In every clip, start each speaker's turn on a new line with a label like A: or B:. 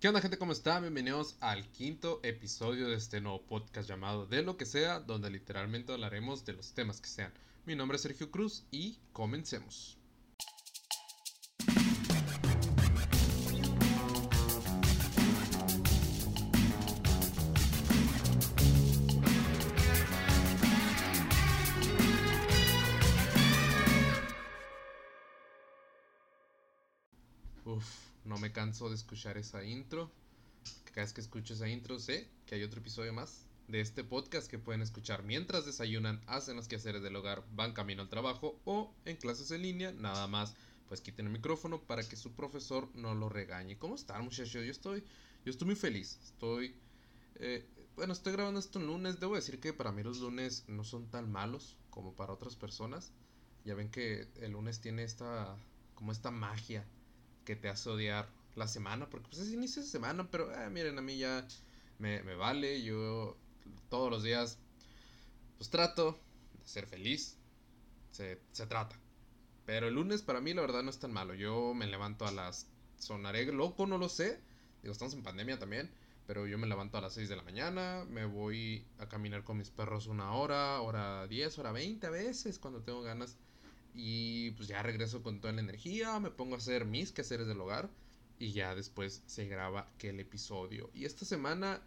A: ¿Qué onda gente? ¿Cómo está? Bienvenidos al quinto episodio de este nuevo podcast llamado De lo que sea, donde literalmente hablaremos de los temas que sean. Mi nombre es Sergio Cruz y comencemos. Canso de escuchar esa intro. Cada vez que escucho esa intro sé que hay otro episodio más de este podcast que pueden escuchar mientras desayunan, hacen los quehaceres del hogar, van camino al trabajo o en clases en línea. Nada más, pues quiten el micrófono para que su profesor no lo regañe. ¿Cómo están muchachos? Yo estoy, yo estoy muy feliz. Estoy, eh, bueno, estoy grabando esto en lunes. Debo decir que para mí los lunes no son tan malos como para otras personas. Ya ven que el lunes tiene esta, como esta magia que te hace odiar la semana, porque pues es inicio de semana, pero eh, miren, a mí ya me, vale, yo todos los días pues trato de ser feliz, se, se, trata. Pero el lunes para mí la verdad no es tan malo, yo me levanto a las... Sonaré loco, no lo sé, digo, estamos en pandemia también, pero yo me levanto a las 6 de la mañana, me voy a caminar con mis perros una hora, hora 10, hora 20 a veces, cuando tengo ganas y pues ya regreso con toda la energía, me pongo a hacer mis quehaceres del hogar y ya después se graba aquel episodio. Y esta semana,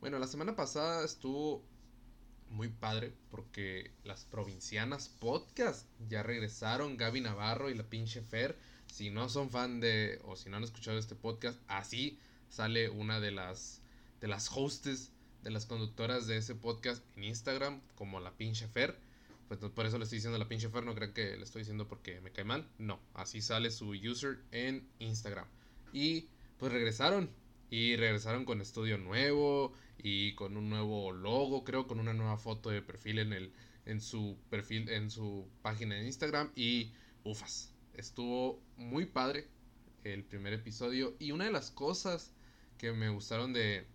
A: bueno, la semana pasada estuvo muy padre porque las provincianas podcast ya regresaron, Gaby Navarro y la pinche Fer. Si no son fan de o si no han escuchado este podcast, así sale una de las de las hostes, de las conductoras de ese podcast en Instagram como la pinche Fer. Pues por eso le estoy diciendo a la pinche Fer, no creo que le estoy diciendo porque me cae mal. No, así sale su user en Instagram. Y pues regresaron. Y regresaron con estudio nuevo y con un nuevo logo, creo, con una nueva foto de perfil en el en su perfil en su página de Instagram y ufas. Estuvo muy padre el primer episodio y una de las cosas que me gustaron de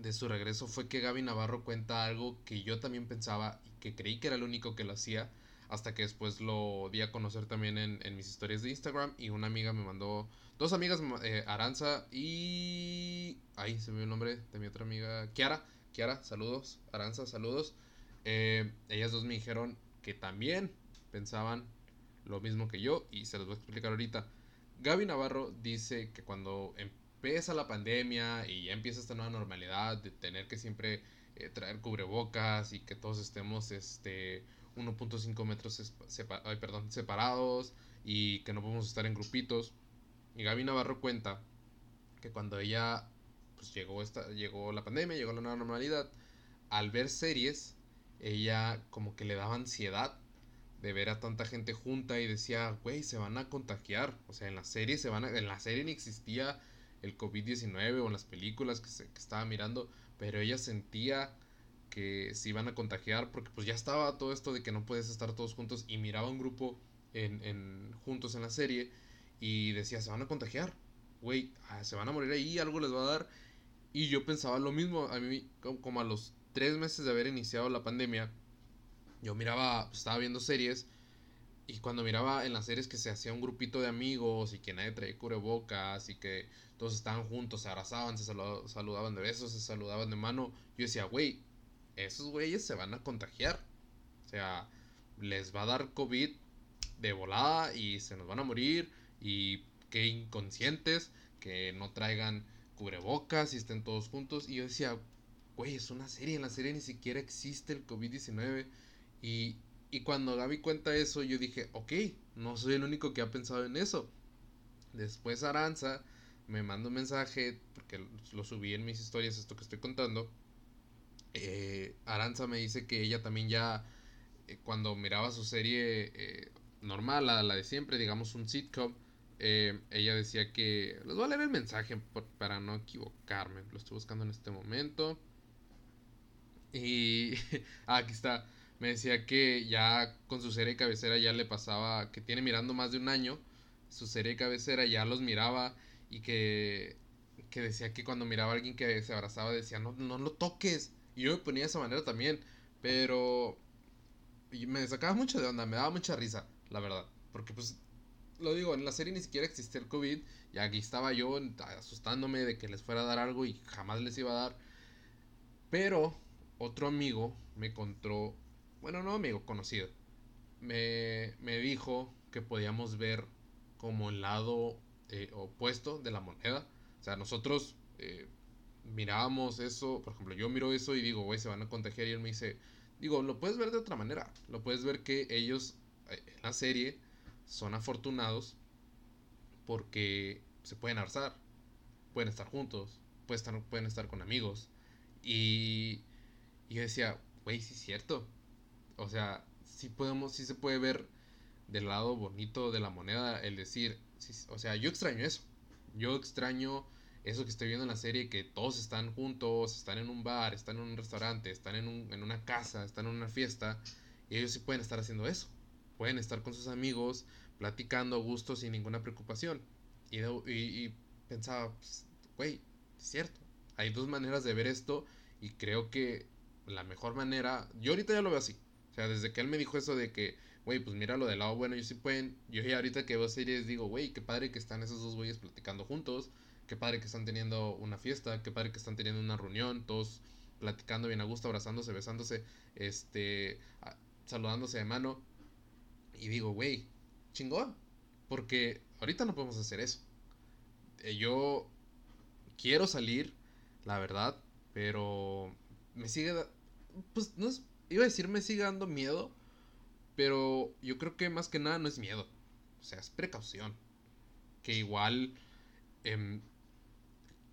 A: de su regreso fue que Gaby Navarro cuenta algo que yo también pensaba y que creí que era el único que lo hacía hasta que después lo di a conocer también en, en mis historias de Instagram y una amiga me mandó, dos amigas, eh, Aranza y... Ahí se me dio el nombre de mi otra amiga, Kiara, Kiara, saludos, Aranza, saludos. Eh, ellas dos me dijeron que también pensaban lo mismo que yo y se los voy a explicar ahorita. Gaby Navarro dice que cuando empieza la pandemia y ya empieza esta nueva normalidad de tener que siempre eh, traer cubrebocas y que todos estemos este 1.5 metros separados y que no podemos estar en grupitos. Y Gaby Navarro cuenta que cuando ella pues llegó esta llegó la pandemia, llegó la nueva normalidad, al ver series ella como que le daba ansiedad de ver a tanta gente junta y decía, güey, se van a contagiar. O sea, en la serie se van a, en la serie ni existía el COVID-19 o en las películas que, se, que estaba mirando, pero ella sentía que se iban a contagiar porque pues ya estaba todo esto de que no puedes estar todos juntos y miraba un grupo en, en juntos en la serie y decía, se van a contagiar, güey, ah, se van a morir ahí, algo les va a dar. Y yo pensaba lo mismo, a mí como a los tres meses de haber iniciado la pandemia, yo miraba, pues, estaba viendo series y cuando miraba en las series que se hacía un grupito de amigos y que nadie traía cubrebocas y que todos estaban juntos, se abrazaban, se saludaban de besos, se saludaban de mano, yo decía, güey, esos güeyes se van a contagiar. O sea, les va a dar COVID de volada y se nos van a morir y que inconscientes, que no traigan cubrebocas y estén todos juntos. Y yo decía, güey, es una serie, en la serie ni siquiera existe el COVID-19 y y cuando Gaby cuenta eso, yo dije, ok, no soy el único que ha pensado en eso. Después Aranza me manda un mensaje, porque lo subí en mis historias, esto que estoy contando. Eh, Aranza me dice que ella también ya, eh, cuando miraba su serie eh, normal, la, la, de siempre, digamos un sitcom, eh, ella decía que... Les voy a leer el mensaje para no equivocarme, lo estoy buscando en este momento. Y... ah, aquí está me decía que ya con su serie cabecera ya le pasaba, que tiene mirando más de un año, su serie cabecera ya los miraba y que, que decía que cuando miraba a alguien que se abrazaba decía, no, no lo toques. Y yo me ponía de esa manera también, pero y me sacaba mucho de onda, me daba mucha risa, la verdad, porque pues lo digo, en la serie ni siquiera existía el COVID. Y aquí estaba yo asustándome de que les fuera a dar algo y jamás les iba a dar. Pero otro amigo me contó, bueno, no amigo, conocido, me, me dijo que podíamos ver como el lado eh, opuesto de la moneda. O sea, nosotros eh, mirábamos eso, por ejemplo, yo miro eso y digo, güey, se van a contagiar y él me dice, digo, lo puedes ver de otra manera. Lo puedes ver que ellos eh, en la serie son afortunados porque se pueden alzar, pueden estar juntos, pueden estar, pueden estar con amigos. Y, y yo decía, güey, sí es cierto. O sea, sí podemos, sí se puede ver del lado bonito de la moneda el decir, o sea, yo extraño eso. Yo extraño eso que estoy viendo en la serie, que todos están juntos, están en un bar, están en un restaurante, están en, un, en una casa, están en una fiesta, y ellos sí pueden estar haciendo eso. Pueden estar con sus amigos, platicando a gusto sin ninguna preocupación. Y, y, pensaba, pues, güey, es cierto. Hay dos maneras de ver esto y creo que la mejor manera, yo ahorita ya lo veo así. O sea, desde que él me dijo eso de que, güey, pues mira lo del lado bueno, ellos sí pueden. Yo ya ahorita que veo series digo, güey, qué padre que están esos dos güeyes platicando juntos. Qué padre que están teniendo una fiesta, qué padre que están teniendo una reunión, todos platicando bien a gusto, abrazándose, besándose, este, saludándose de mano. Y digo, güey, chingón. Porque ahorita no podemos hacer eso. Eh, yo quiero salir, la verdad, pero me sigue... Pues no es... Iba a decir me sigue dando miedo, pero yo creo que más que nada no es miedo. O sea, es precaución. Que igual... Em,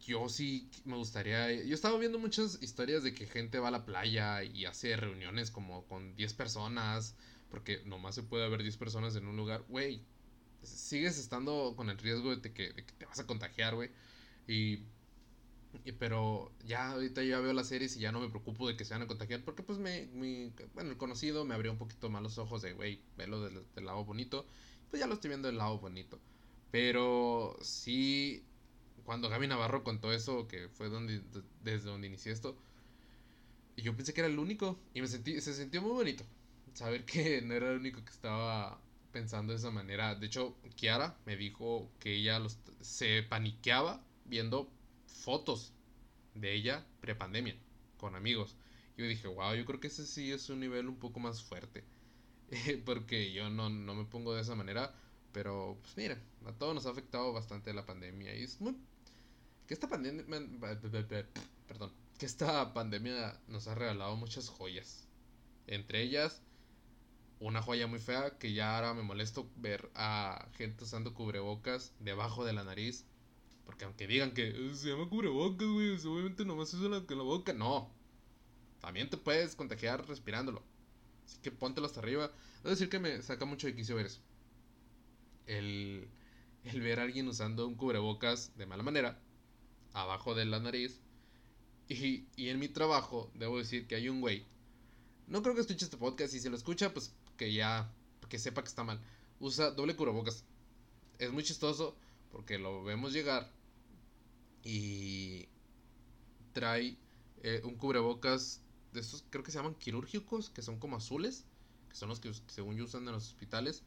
A: yo sí me gustaría. Yo estaba viendo muchas historias de que gente va a la playa y hace reuniones como con 10 personas. Porque nomás se puede haber 10 personas en un lugar. Güey, sigues estando con el riesgo de que, te vas a contagiar, güey. Y, Pero ya ahorita ya veo las series y ya no me preocupo de que se van a contagiar. Porque pues me. bueno, el conocido me abrió un poquito más los ojos de, güey, velo del, del lado bonito. Pues ya lo estoy viendo del lado bonito. Pero sí cuando Gaby Navarro contó eso, que fue donde, desde donde inicié esto, y yo pensé que era el único, y me sentí, se sintió muy bonito saber que no era el único que estaba pensando de esa manera. De hecho, Kiara me dijo que ella los, se paniqueaba viendo fotos de ella prepandemia, con amigos. Yo dije, wow, yo creo que ese sí es un nivel un poco más fuerte. porque yo no, no me pongo de esa manera. Pero, pues mira, a todos nos ha afectado bastante la pandemia. Y es muy que esta pandemia, perdón, que esta pandemia nos ha regalado muchas joyas. Entre ellas, una joya muy fea que ya ahora me molesto ver a gente usando cubrebocas debajo de la nariz. Porque aunque digan que eh, se llama cubrebocas, güey, obviamente nomás usa la, la boca. No. También te puedes contagiar respirándolo. Así que póntelo hasta arriba. Es decir que me saca mucho de quicio ver eso. El, el ver a alguien usando un cubrebocas de mala manera abajo de la nariz. Y, y en mi trabajo, debo decir que hay un güey. No creo que escuche este podcast. Si se lo escucha, pues que ya. Que sepa que está mal. Usa doble cubrebocas. Es muy chistoso porque lo vemos llegar. Y trae eh, un cubrebocas de estos, creo que se llaman quirúrgicos, que son como azules, que son los que según yo usan en los hospitales.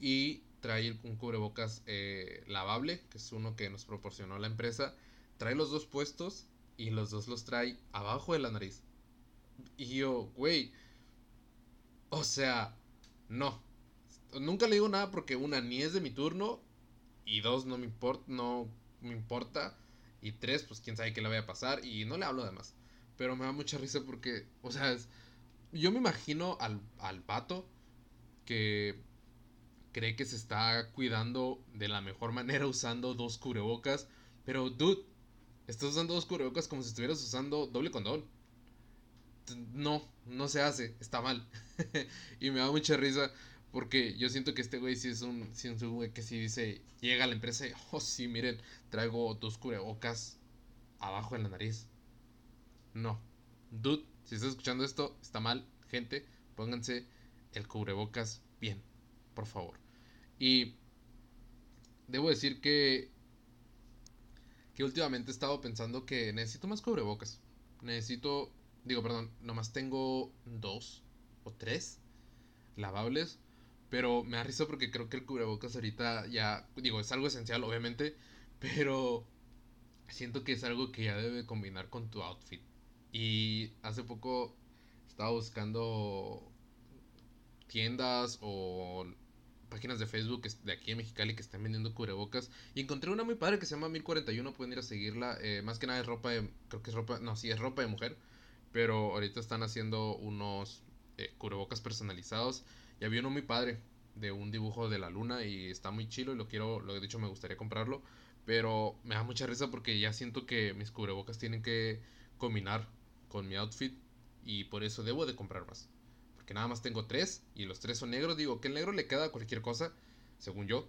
A: Y trae un cubrebocas eh, lavable, que es uno que nos proporcionó la empresa trae los dos puestos y los dos los trae abajo de la nariz. Y yo, güey, o sea, no. Nunca le digo nada porque una, ni es de mi turno. Y dos, no me importa, no me importa. Y tres, pues quién sabe qué le vaya a pasar. Y no le hablo además. Pero me da mucha risa porque, o sea, yo me imagino al, al que cree que se está cuidando de la mejor manera usando dos cubrebocas. Pero, dude, Estás usando dos cubrebocas como si estuvieras usando doble condón. No, no se hace, está mal. y me da mucha risa porque yo siento que este güey sí es un, sí es un güey que sí dice, llega a la empresa y, oh sí, miren, traigo dos cubrebocas abajo en la nariz. No. Dude, si estás escuchando esto, está mal. Gente, pónganse el cubrebocas bien, por favor. Y debo decir que que últimamente he estado pensando que necesito más cubrebocas. Necesito, digo, perdón, nomás tengo dos o tres lavables Pero me da risa porque creo que el cubrebocas ahorita ya, digo, es algo esencial, obviamente, pero siento que es algo que ya debe combinar con tu outfit. Y hace poco estaba buscando tiendas o páginas de Facebook de aquí en Mexicali que están vendiendo cubrebocas. Y encontré una muy padre que se llama 1041, pueden ir a seguirla. Eh, más que nada es ropa de, creo que es ropa, no, sí es ropa de mujer. Pero ahorita están haciendo unos eh, cubrebocas personalizados. Y había uno muy padre de un dibujo de la luna y está muy chilo y lo quiero, lo he dicho me gustaría comprarlo. Pero me da mucha risa porque ya siento que mis cubrebocas tienen que combinar con mi outfit y por eso debo de comprar más. Porque nada más tengo tres y los tres son negros. Digo que el negro le queda a cualquier cosa, según yo.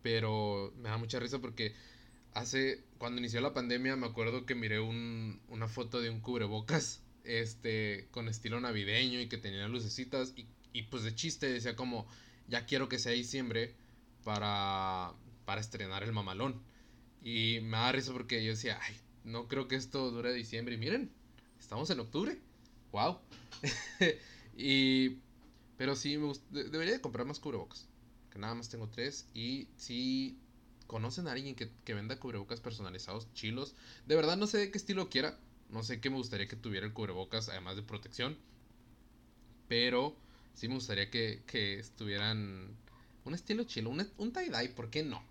A: Pero me da mucha risa porque hace, cuando inició la pandemia, me acuerdo que miré un, una foto de un cubrebocas este, con estilo navideño y que tenía lucecitas. Y, y pues de chiste decía como, ya quiero que sea diciembre para, para estrenar el mamalón. Y me da risa porque yo decía, no creo que esto dure diciembre. Y miren, estamos en octubre. ¡Wow! y. Pero sí, me debería de comprar más cubrebocas. Que nada más tengo tres. Y si conocen a alguien que, que venda cubrebocas personalizados, chilos. De verdad no sé de qué estilo quiera. No sé qué me gustaría que tuviera el cubrebocas, además de protección. Pero sí me gustaría que, que estuvieran un estilo chilo. Un, un tie-dye, ¿por qué no?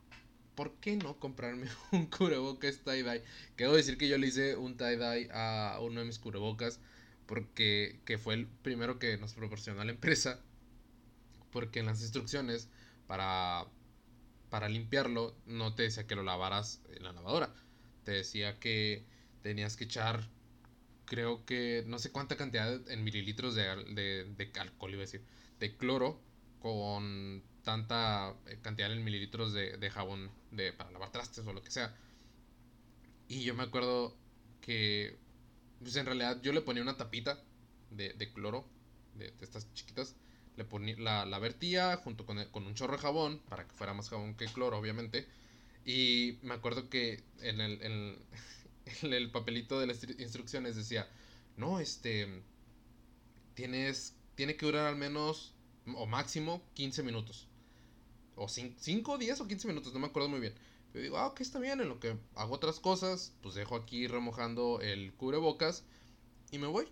A: ¿por qué no comprarme un cubrebocas tie-dye? Quiero decir que yo le hice un tie-dye a uno de mis cubrebocas porque que fue el primero que nos proporcionó la empresa. Porque en las instrucciones para, para limpiarlo no te decía que lo lavaras en la lavadora. Te decía que tenías que echar, creo que no sé cuánta cantidad en mililitros de, de, de alcohol, iba a decir, de cloro con tanta eh, cantidad en mililitros de, de jabón de, para lavar trastes o lo que sea. Y yo me acuerdo que, pues en realidad yo le ponía una tapita de, de cloro, de, estas chiquitas. Le ponía, la, la vertía junto con, con, un chorro de jabón, para que fuera más jabón que cloro, obviamente. Y me acuerdo que en el, en, el papelito de las instrucciones decía, no, este, tienes, tiene que durar al menos o máximo 15 minutos. O 5, 10 o 15 minutos, no me acuerdo muy bien. Yo digo, ah, ok, está bien, en lo que hago otras cosas, pues dejo aquí remojando el cubrebocas y me voy.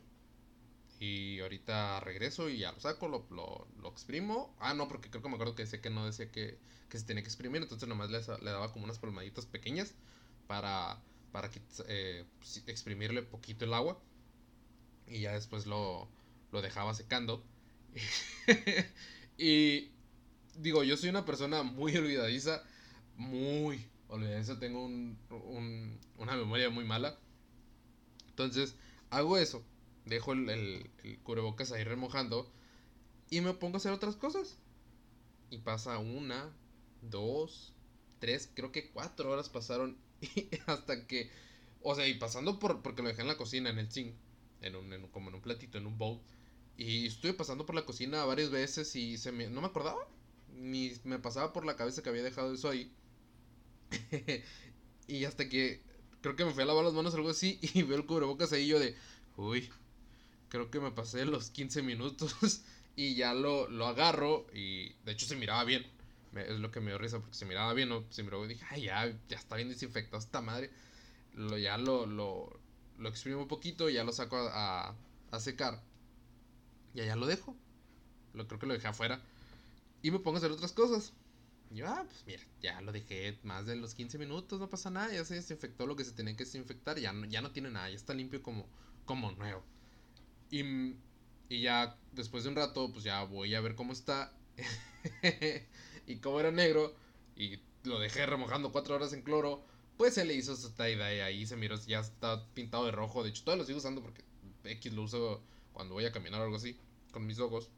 A: Y ahorita regreso y ya lo saco, lo, lo, exprimo. Ah, no, porque creo que me acuerdo que decía que no decía que, que se tenía que exprimir, entonces nomás le, le daba como unas palmaditas pequeñas para, para eh, exprimirle poquito el agua. Y ya después lo, lo dejaba secando. y digo, yo soy una persona muy olvidadiza, muy olvidadiza, tengo un, una memoria muy mala. Entonces, hago eso, dejo el, el, cubrebocas ahí remojando y me pongo a hacer otras cosas. Y pasa una, dos, tres, creo que cuatro horas pasaron hasta que, o sea, y pasando por, porque lo dejé en la cocina, en el zinc, en un, en, como en un platito, en un bowl. Y estuve pasando por la cocina varias veces y se me, no me acordaba ni me pasaba por la cabeza que había dejado eso ahí. y hasta que creo que me fui a lavar las manos o algo así y veo el cubrebocas ahí yo de, uy, creo que me pasé los 15 minutos y ya lo, lo agarro y de hecho se miraba bien. es lo que me dio risa porque se miraba bien, ¿no? Se miró y dije, ay, ya, ya está bien desinfectado esta madre. Lo, ya lo, lo, lo exprimo un poquito, ya lo saco a, a, a secar. Y allá lo dejo. Lo creo que lo dejé afuera. Y me pongo a hacer otras cosas. Y yo, ah, pues mira, ya lo dejé más de los 15 minutos, no pasa nada, ya se desinfectó lo que se tenía que desinfectar, ya no, ya no tiene nada, ya está limpio como, como nuevo. Y, y ya después de un rato, pues ya voy a ver cómo está. y como era negro, y lo dejé remojando cuatro horas en cloro, pues se le hizo su tie-dye ahí, se miró, ya está pintado de rojo. De hecho, todavía lo sigo usando porque X lo uso cuando voy a caminar o algo así, con mis ojos.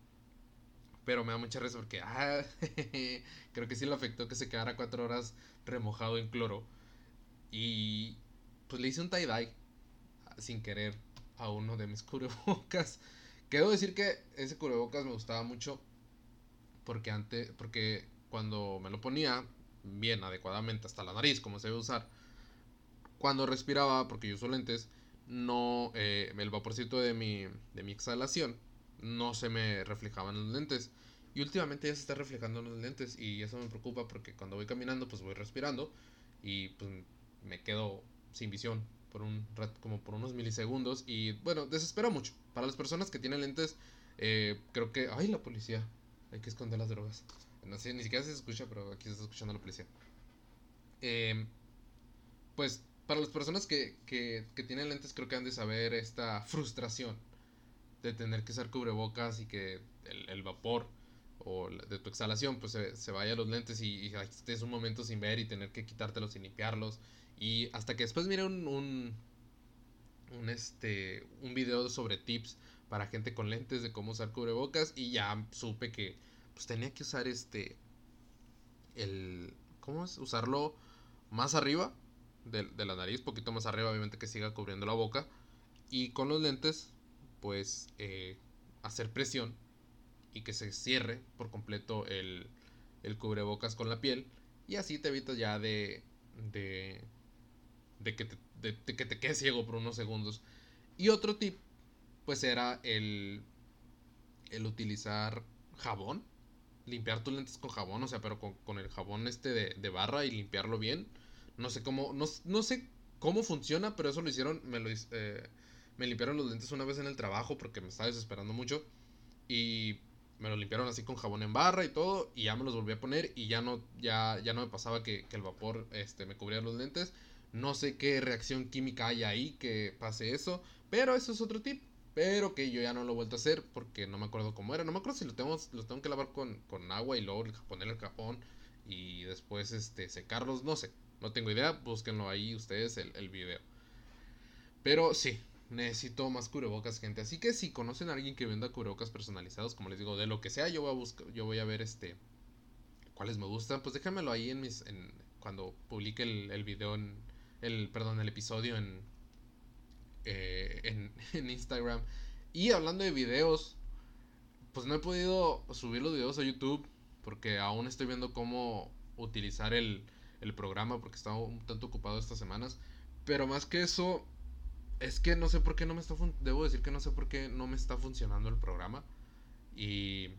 A: Pero me da mucha risa porque, ah, creo que sí le afectó que se quedara cuatro horas remojado en cloro. Y pues le hice un tie-dye sin querer a uno de mis cubrebocas. Quiero decir que ese cubrebocas me gustaba mucho porque antes, porque cuando me lo ponía bien adecuadamente hasta la nariz, como se debe usar, cuando respiraba, porque yo uso lentes, no, eh, el vaporcito de mi, de mi exhalación no se me reflejaban los lentes. Y últimamente ya se está reflejando en los lentes y eso me preocupa porque cuando voy caminando pues voy respirando y pues me quedo sin visión por un rato, como por unos milisegundos y bueno, desespera mucho. Para las personas que tienen lentes, eh, creo que... ¡Ay, la policía! Hay que esconder las drogas. No sé, ni siquiera se escucha, pero aquí se está escuchando la policía. Eh, pues para las personas que, que, que, tienen lentes creo que han de saber esta frustración de tener que usar cubrebocas y que el, el vapor o de tu exhalación pues se, se vaya a los lentes y, y, estés un momento sin ver y tener que quitártelos y limpiarlos y hasta que después miré un, un, un, este, un video sobre tips para gente con lentes de cómo usar cubrebocas y ya supe que pues tenía que usar este el ¿cómo es? usarlo más arriba de, de, la nariz, poquito más arriba, obviamente que siga cubriendo la boca. Y con los lentes, pues eh, hacer presión y que se cierre por completo el, el cubrebocas con la piel. Y así te evitas ya de, de, de, que te, de, que te quedes ciego por unos segundos. Y otro tip, pues era el, el utilizar jabón. Limpiar tus lentes con jabón, o sea, pero con, con el jabón este de, de barra y limpiarlo bien no sé cómo, no, no sé cómo funciona, pero eso lo hicieron, me lo eh, me limpiaron los lentes una vez en el trabajo porque me estaba desesperando mucho y me lo limpiaron así con jabón en barra y todo y ya me los volví a poner y ya no ya ya no me pasaba que, que el vapor este me cubría los lentes. No sé qué reacción química hay ahí que pase eso, pero eso es otro tip. Pero que yo ya no lo he vuelto a hacer porque no me acuerdo cómo era. No me acuerdo si lo los tengo que lavar con, con agua y luego poner el jabón y después este secarlos, no sé. No tengo idea, búsquenlo ahí ustedes el, el video. Pero sí, necesito más cubrebocas, gente. Así que si conocen a alguien que venda cubrebocas personalizados, como les digo, de lo que sea, yo voy a buscar, yo voy a ver este cuáles me gustan. Pues déjenmelo ahí en mis. En, cuando publique el, el video en. El, perdón, el episodio en, eh, en, en Instagram. Y hablando de videos, pues no he podido subir los videos a YouTube porque aún estoy viendo cómo utilizar el, el programa porque estaba un tanto ocupado estas semanas. Pero más que eso, es que no sé por qué no me está debo decir que no sé por qué no me está funcionando el programa. Y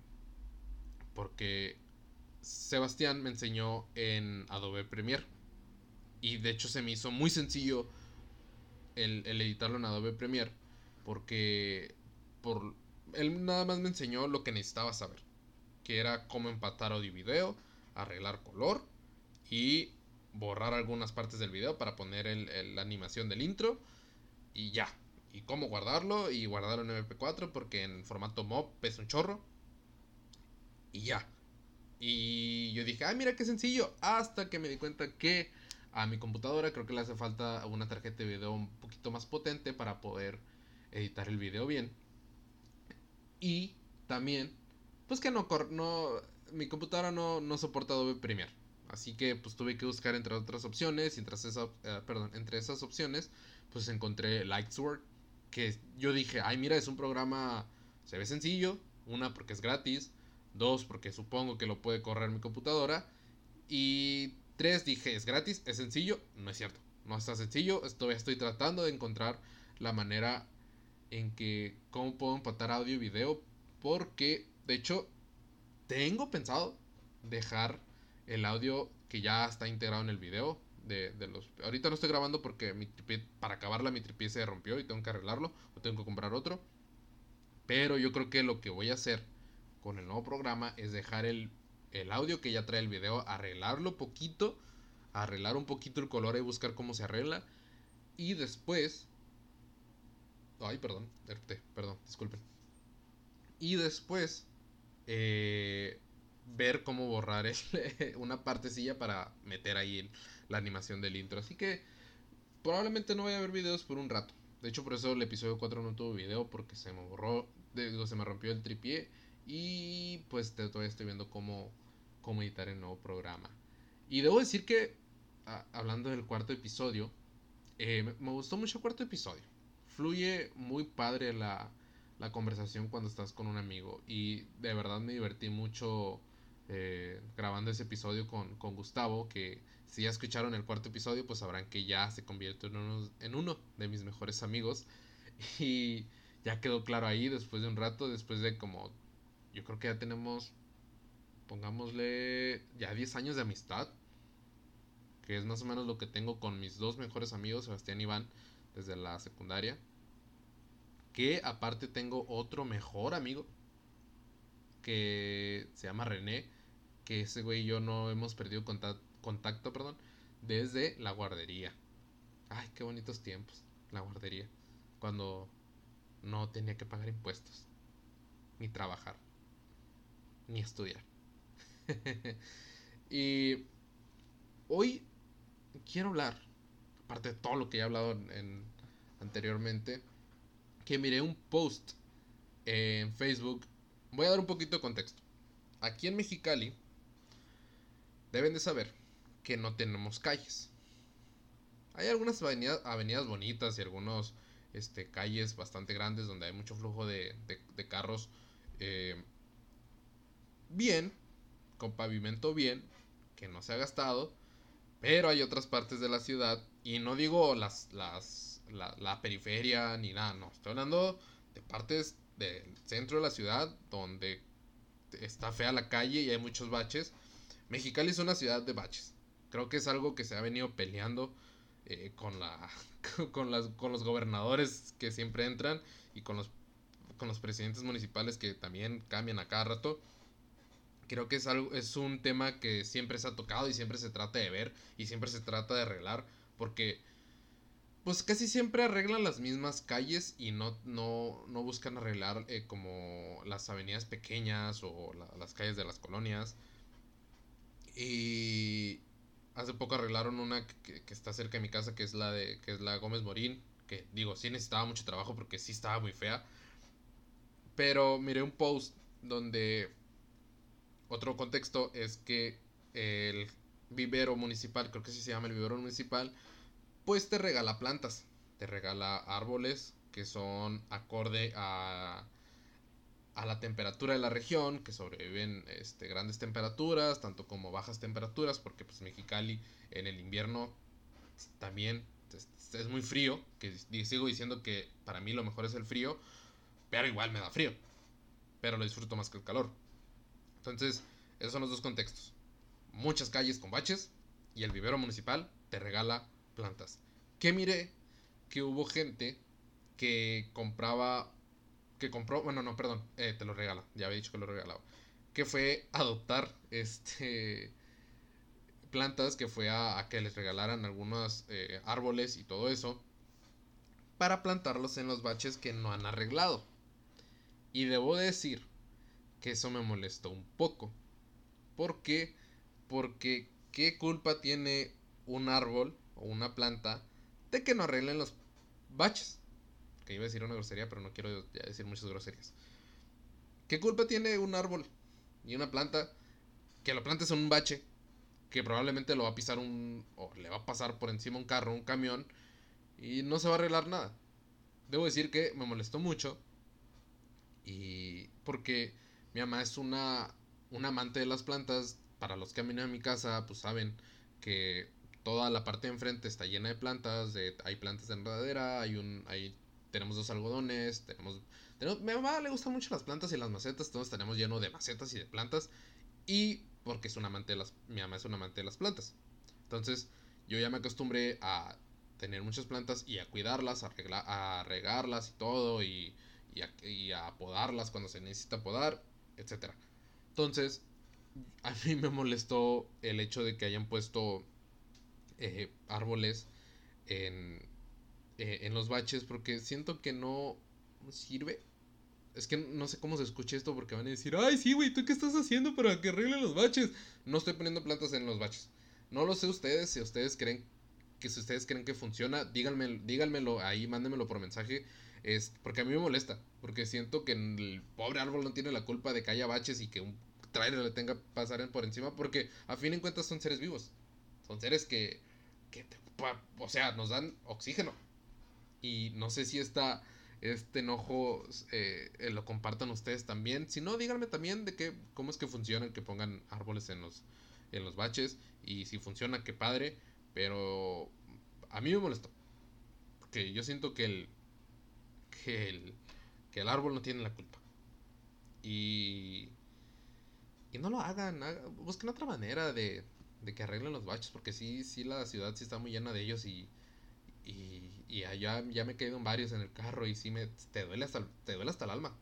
A: porque Sebastián me enseñó en Adobe Premiere. Y de hecho se me hizo muy sencillo el, el editarlo en Adobe Premiere porque por él nada más me enseñó lo que necesitaba saber que era cómo empatar audio y video arreglar color y borrar algunas partes del video para poner la animación del intro y ya. Y cómo guardarlo y guardarlo en MP4 porque en formato MOV pesa un chorro. Y ya. Y yo dije, ah, mira qué sencillo. Hasta que me di cuenta que a mi computadora creo que le hace falta una tarjeta de video un poquito más potente para poder editar el video bien. Y también, pues que no, no mi computadora no, no soporta Adobe Premiere. Así que pues tuve que buscar entre otras opciones entre, eh, entre esas opciones pues encontré Lightsword que yo dije, ay mira, es un programa, se ve sencillo, una porque es gratis, dos porque supongo que lo puede correr mi computadora y tres dije, es gratis, es sencillo, no es cierto, no está sencillo, estoy, estoy tratando de encontrar la manera en que cómo puedo empatar audio y video porque de hecho tengo pensado dejar el audio que ya está integrado en el video. De, de los ahorita no estoy grabando porque mi para acabarla mi tripié se rompió y tengo que arreglarlo o tengo que comprar otro. Pero yo creo que lo que voy a hacer con el nuevo programa es dejar el, el audio que ya trae el video arreglarlo poquito arreglar un poquito el color y buscar cómo se arregla. Y después ay perdón perdón disculpen. Y después eh, ver cómo borrar una partecilla para meter ahí la animación del intro. Así que probablemente no vaya a ver videos por un rato. De hecho, por eso el episodio 4 no tuvo video porque se me borró, digo, se me rompió el tripié y pues todavía estoy viendo cómo, cómo editar el nuevo programa. Y debo decir que, hablando del cuarto episodio, eh, me, me gustó mucho el cuarto episodio. Fluye muy padre la, la conversación cuando estás con un amigo y de verdad me divertí mucho eh, grabando ese episodio con, con, Gustavo, que si ya escucharon el cuarto episodio, pues sabrán que ya se convierte en uno, de mis mejores amigos. Y ya quedó claro ahí después de un rato, después de como, yo creo que ya tenemos pongámosle ya 10 años de amistad, que es más o menos lo que tengo con mis dos mejores amigos, Sebastián y Iván, desde la secundaria. Que aparte tengo otro mejor amigo, que se llama René, que ese güey y yo no hemos perdido contacto, perdón, desde la guardería. Ay, qué bonitos tiempos, la guardería. Cuando no tenía que pagar impuestos, ni trabajar, ni estudiar. y hoy quiero hablar, aparte de todo lo que he hablado en, anteriormente, que miré un post en Facebook. Voy a dar un poquito de contexto. Aquí en Mexicali deben de saber que no tenemos calles. Hay algunas avenidas, avenidas bonitas y algunos este, calles bastante grandes donde hay mucho flujo de, carros eh, bien, con pavimento bien, que no se ha gastado, pero hay otras partes de la ciudad, y no digo las, las, la, la periferia ni nada, no, estoy hablando de partes del centro de la ciudad donde está fea la calle y hay muchos baches. Mexicali es una ciudad de baches. Creo que es algo que se ha venido peleando eh, con, la, con, las, con los gobernadores que siempre entran y con los, con los presidentes municipales que también cambian a cada rato. Creo que es, algo, es un tema que siempre se ha tocado y siempre se trata de ver y siempre se trata de arreglar porque pues casi siempre arreglan las mismas calles y no, no, no buscan arreglar eh, como las avenidas pequeñas o las calles de las colonias. Y, Hace poco arreglaron una que, está cerca de mi casa, que es la de que es la Gómez Morín, que digo, sí necesitaba mucho trabajo porque sí estaba muy fea. Pero miré un post donde otro contexto es que el vivero municipal, creo que sí se llama el vivero municipal, pues te regala plantas, te regala árboles que son acorde a a la temperatura de la región, que sobreviven este, grandes temperaturas, tanto como bajas temperaturas, porque pues Mexicali en el invierno también es, muy frío, que sigo diciendo que para mí lo mejor es el frío, pero igual me da frío, pero lo disfruto más que el calor. Entonces, esos son los dos contextos. Muchas calles con baches y el vivero municipal te regala plantas. Que miré que hubo gente que compraba que compró, bueno, no, perdón, eh, te lo regala, ya había dicho que lo regalaba, que fue adoptar este plantas, que fue a, que les regalaran algunos eh, árboles y todo eso, para plantarlos en los baches que no han arreglado. Y debo decir que eso me molestó un poco. ¿Por qué? Porque ¿qué culpa tiene un árbol o una planta de que no arreglen los baches? Que iba a decir una grosería, pero no quiero decir muchas groserías. ¿Qué culpa tiene un árbol y una planta que lo plantes en un bache que probablemente lo va a pisar un o le va a pasar por encima un carro, un camión y no se va a arreglar nada? Debo decir que me molestó mucho y porque mi mamá es una una amante de las plantas, para los que han venido a mi casa, pues saben que toda la parte de enfrente está llena de plantas, hay plantas de enredadera, hay un hay tenemos dos algodones, tenemos, tenemos... Mi mamá le gustan mucho las plantas y las macetas, entonces tenemos lleno de macetas y de plantas. Y porque es una amante de las... Mi mamá es una amante de las plantas. Entonces yo ya me acostumbré a tener muchas plantas y a cuidarlas, a, a regarlas y todo, y, y, a, podarlas cuando se necesita podar, etc. Entonces, a mí me molestó el hecho de que hayan puesto eh, árboles en, eh, en los baches porque siento que no sirve. Es que no sé cómo se escucha esto porque van a decir, ay, sí, güey, ¿tú qué estás haciendo para que arreglen los baches? No estoy poniendo plantas en los baches. No lo sé ustedes, si ustedes creen que si ustedes creen que funciona, díganme, díganmelo ahí, mándenmelo por mensaje. Es, porque a mí me molesta, porque siento que el pobre árbol no tiene la culpa de que haya baches y que un trailer le tenga que pasar por encima, porque a fin de cuentas son seres vivos. Son seres que, que o sea, nos dan oxígeno. Y no sé si esta, este enojo eh, eh, lo compartan ustedes también. Si no, díganme también de qué, cómo es que funciona que pongan árboles en los, en los baches. Y si funciona, qué padre. Pero a mí me molestó. Porque yo siento que el, que el, que el árbol no tiene la culpa. Y, y no lo hagan, busquen otra manera de, de que arreglen los baches, porque sí, sí, la ciudad sí está muy llena de ellos y, y allá ya me he caído en varios en el carro y sí me, te duele hasta, te duele hasta el alma.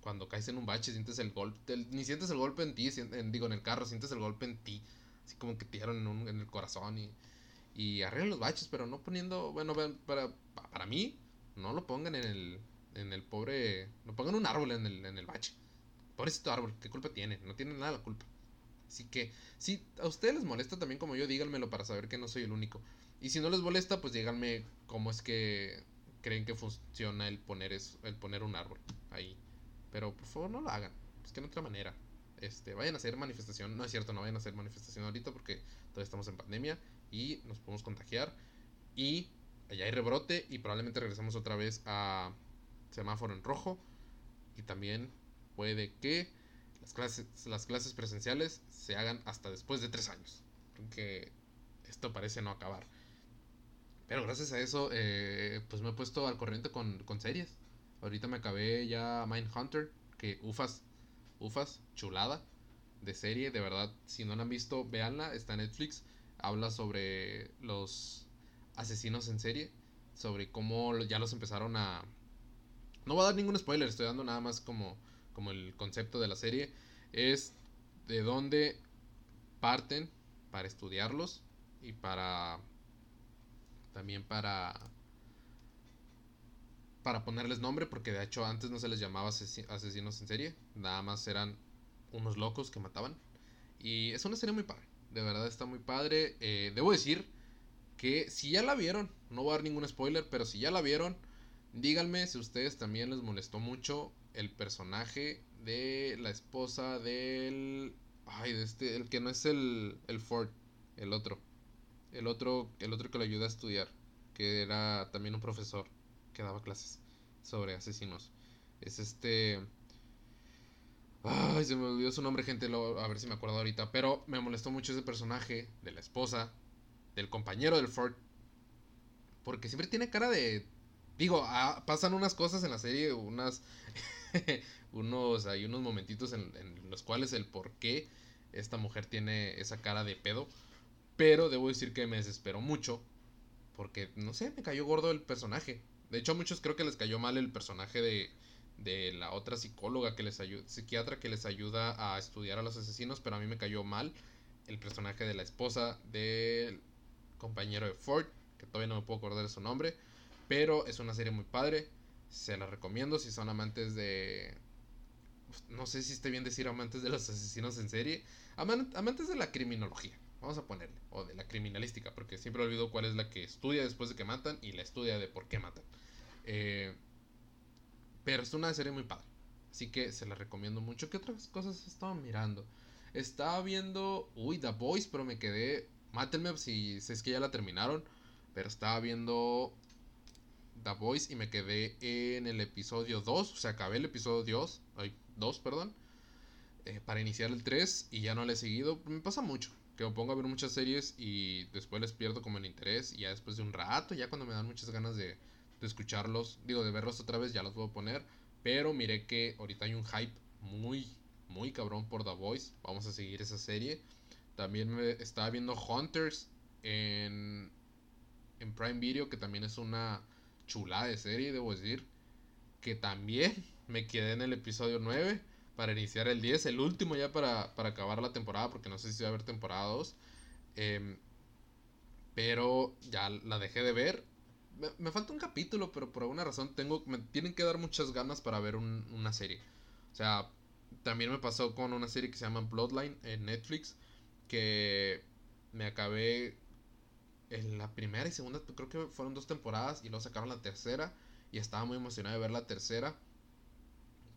A: Cuando caes en un bache, sientes el golpe, ni sientes el golpe en ti, digo, en el carro, sientes el golpe en ti, así como que te dieron en, en el corazón y, y arreglen los baches, pero no poniendo, bueno, para, para mí, no lo pongan en el, en el pobre, no pongan un árbol en el, en el bache. Pobrecito árbol, ¿qué culpa tiene? No tiene nada la culpa. Así que, si a ustedes les molesta también como yo, díganmelo para saber que no soy el único. Y si no les molesta, pues díganme cómo es que creen que funciona el poner, es, el poner un árbol ahí. Pero por favor no lo hagan. Es que en otra manera. Este, vayan a hacer manifestación. No es cierto, no vayan a hacer manifestación ahorita porque todavía estamos en pandemia y nos podemos contagiar. Y allá hay rebrote y probablemente regresamos otra vez a semáforo en rojo. Y también puede que las clases, las clases presenciales se hagan hasta después de tres años. Porque esto parece no acabar. Pero gracias a eso, eh, pues me he puesto al corriente con, con series. Ahorita me acabé ya Mindhunter, que ufas, ufas, chulada de serie, de verdad, si no la han visto, véanla, está en Netflix. Habla sobre los asesinos en serie, sobre cómo ya los empezaron a... No voy a dar ningún spoiler, estoy dando nada más como como el concepto de la serie, es de dónde parten para estudiarlos y para también para para ponerles nombre porque de hecho antes no se les llamaba asesinos en serie nada más eran unos locos que mataban y es una serie muy padre de verdad está muy padre eh, debo decir que si ya la vieron no voy a dar ningún spoiler pero si ya la vieron díganme si a ustedes también les molestó mucho el personaje de la esposa del. Ay, de este. El que no es el, el Ford, el otro. El otro, el otro que lo ayuda a estudiar. Que era también un profesor que daba clases sobre asesinos. Es este. Ay, se me olvidó su nombre, gente. a ver si me acuerdo ahorita. Pero me molestó mucho ese personaje de la esposa, del compañero del Ford. Porque siempre tiene cara de. Digo, ah, pasan unas cosas en la serie, unas. unos, hay unos momentitos en, los cuales el por qué esta mujer tiene esa cara de pedo. Pero debo decir que me desesperó mucho. Porque, no sé, me cayó gordo el personaje. De hecho, a muchos creo que les cayó mal el personaje de, de la otra psicóloga que les ayuda, psiquiatra que les ayuda a estudiar a los asesinos. Pero a mí me cayó mal el personaje de la esposa del compañero de Ford. Que todavía no me puedo acordar de su nombre. Pero es una serie muy padre. Se la recomiendo si son amantes de... No sé si esté bien decir amantes de los asesinos en serie. amantes de la criminología. Vamos a ponerle. O de la criminalística. Porque siempre olvido cuál es la que estudia después de que matan. Y la estudia de por qué matan. Eh, pero es una serie muy padre. Así que se la recomiendo mucho. ¿Qué otras cosas estaba mirando? Estaba viendo... Uy, The Boys. Pero me quedé... Mátenme si, es que ya la terminaron. Pero estaba viendo The Voice y me quedé en el episodio 2, o sea, acabé el episodio 2, 2 perdón, eh, para iniciar el 3 y ya no le he seguido. Me pasa mucho, que me pongo a ver muchas series y después les pierdo como el interés y ya después de un rato, ya cuando me dan muchas ganas de, escucharlos, digo, de verlos otra vez, ya los puedo poner. Pero miré que ahorita hay un hype muy, muy cabrón por The Voice. Vamos a seguir esa serie. También me estaba viendo Hunters en, en Prime Video, que también es una chulada de serie, debo decir. Que también me quedé en el episodio 9 para iniciar el 10, el último ya para, para acabar la temporada, porque no sé si va a haber temporada 2. Em, pero ya la dejé de ver. Me, falta un capítulo, pero por alguna razón tengo, me tienen que dar muchas ganas para ver una serie. O sea, también me pasó con una serie que se llama Bloodline en Netflix, que me acabé en la primera y segunda, creo que fueron dos temporadas y luego sacaron la tercera y estaba muy emocionado de ver la tercera.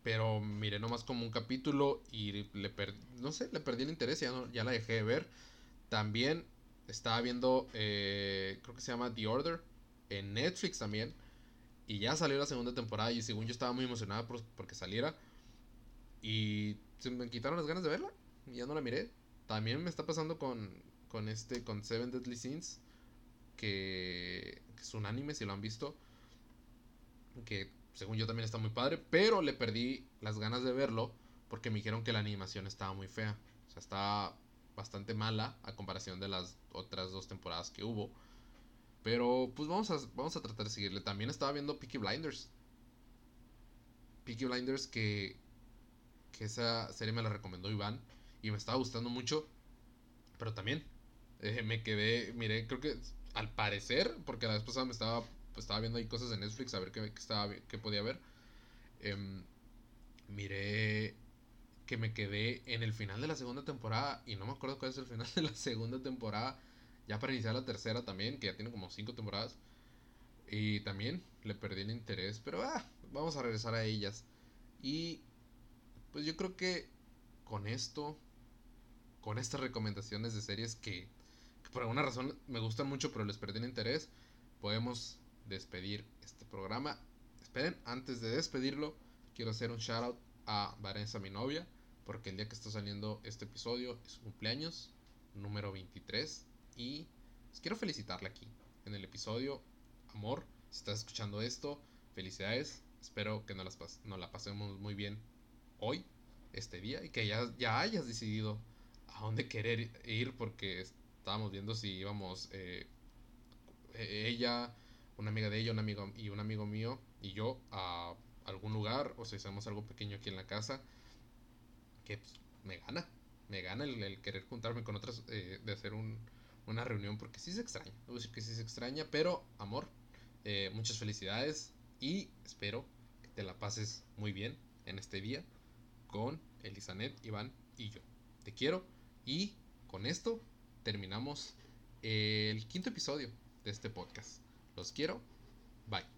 A: Pero miré nomás como un capítulo y le perdí, no sé, le perdí el interés ya, ya la dejé de ver. También estaba viendo, eh, creo que se llama The Order, en Netflix también. Y ya salió la segunda temporada y según yo estaba muy emocionada por, porque saliera. Y se me quitaron las ganas de verla y ya no la miré. También me está pasando con, con este, con Seven Deadly Sins que, es un anime, si lo han visto, que según yo también está muy padre, pero le perdí las ganas de verlo porque me dijeron que la animación estaba muy fea. O sea, está bastante mala a comparación de las otras dos temporadas que hubo. Pero pues vamos a, vamos a tratar de seguirle. También estaba viendo Peaky Blinders. Peaky Blinders que, que esa serie me la recomendó Iván y me estaba gustando mucho. Pero también eh, me quedé, miré, creo que al parecer, porque la vez pasada me estaba, pues, estaba viendo ahí cosas en Netflix a ver qué, estaba, qué podía ver. Em, miré que me quedé en el final de la segunda temporada y no me acuerdo cuál es el final de la segunda temporada. Ya para iniciar la tercera también, que ya tiene como cinco temporadas. Y también le perdí el interés, pero ah, vamos a regresar a ellas. Y pues yo creo que con esto, con estas recomendaciones de series que, que por alguna razón me gustan mucho, pero les perdí el interés, podemos despedir este programa. Esperen, antes de despedirlo, quiero hacer un shout out a Vanessa, mi novia, porque el día que está saliendo este episodio es su cumpleaños, número 23, y pues, quiero felicitarla aquí en el episodio. Amor, si estás escuchando esto, felicidades. Espero que nos, las la pasemos muy bien hoy, este día, y que ya, ya hayas decidido a dónde querer ir, porque estábamos viendo si íbamos eh, e-, ella, una amiga de ella, un amigo y un amigo mío y yo a algún lugar o si hacemos algo pequeño aquí en la casa que pues, me gana, me gana el, querer juntarme con otras, eh, de hacer una reunión, porque sí se extraña, decir que sí se extraña, pero amor, eh, muchas felicidades y espero que te la pases muy bien en este día con Elisanet, Iván y yo. Te quiero y con esto terminamos el quinto episodio de este podcast. Los quiero. Bye.